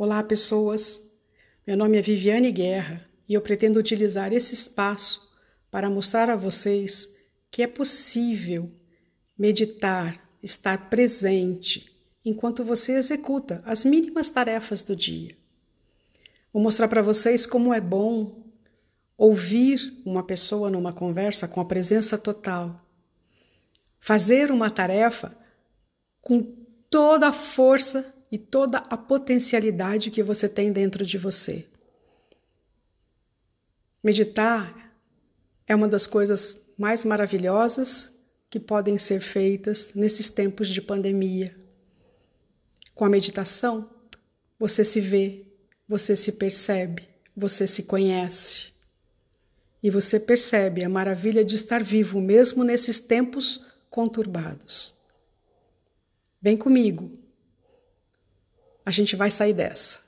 Olá, pessoas. Meu nome é Viviane Guerra e eu pretendo utilizar esse espaço para mostrar a vocês que é possível meditar, estar presente enquanto você executa as mínimas tarefas do dia. Vou mostrar para vocês como é bom ouvir uma pessoa numa conversa com a presença total. Fazer uma tarefa com toda a força e toda a potencialidade que você tem dentro de você. Meditar é uma das coisas mais maravilhosas que podem ser feitas nesses tempos de pandemia. Com a meditação, você se vê, você se percebe, você se conhece. E você percebe a maravilha de estar vivo mesmo nesses tempos conturbados. Vem comigo, a gente vai sair dessa.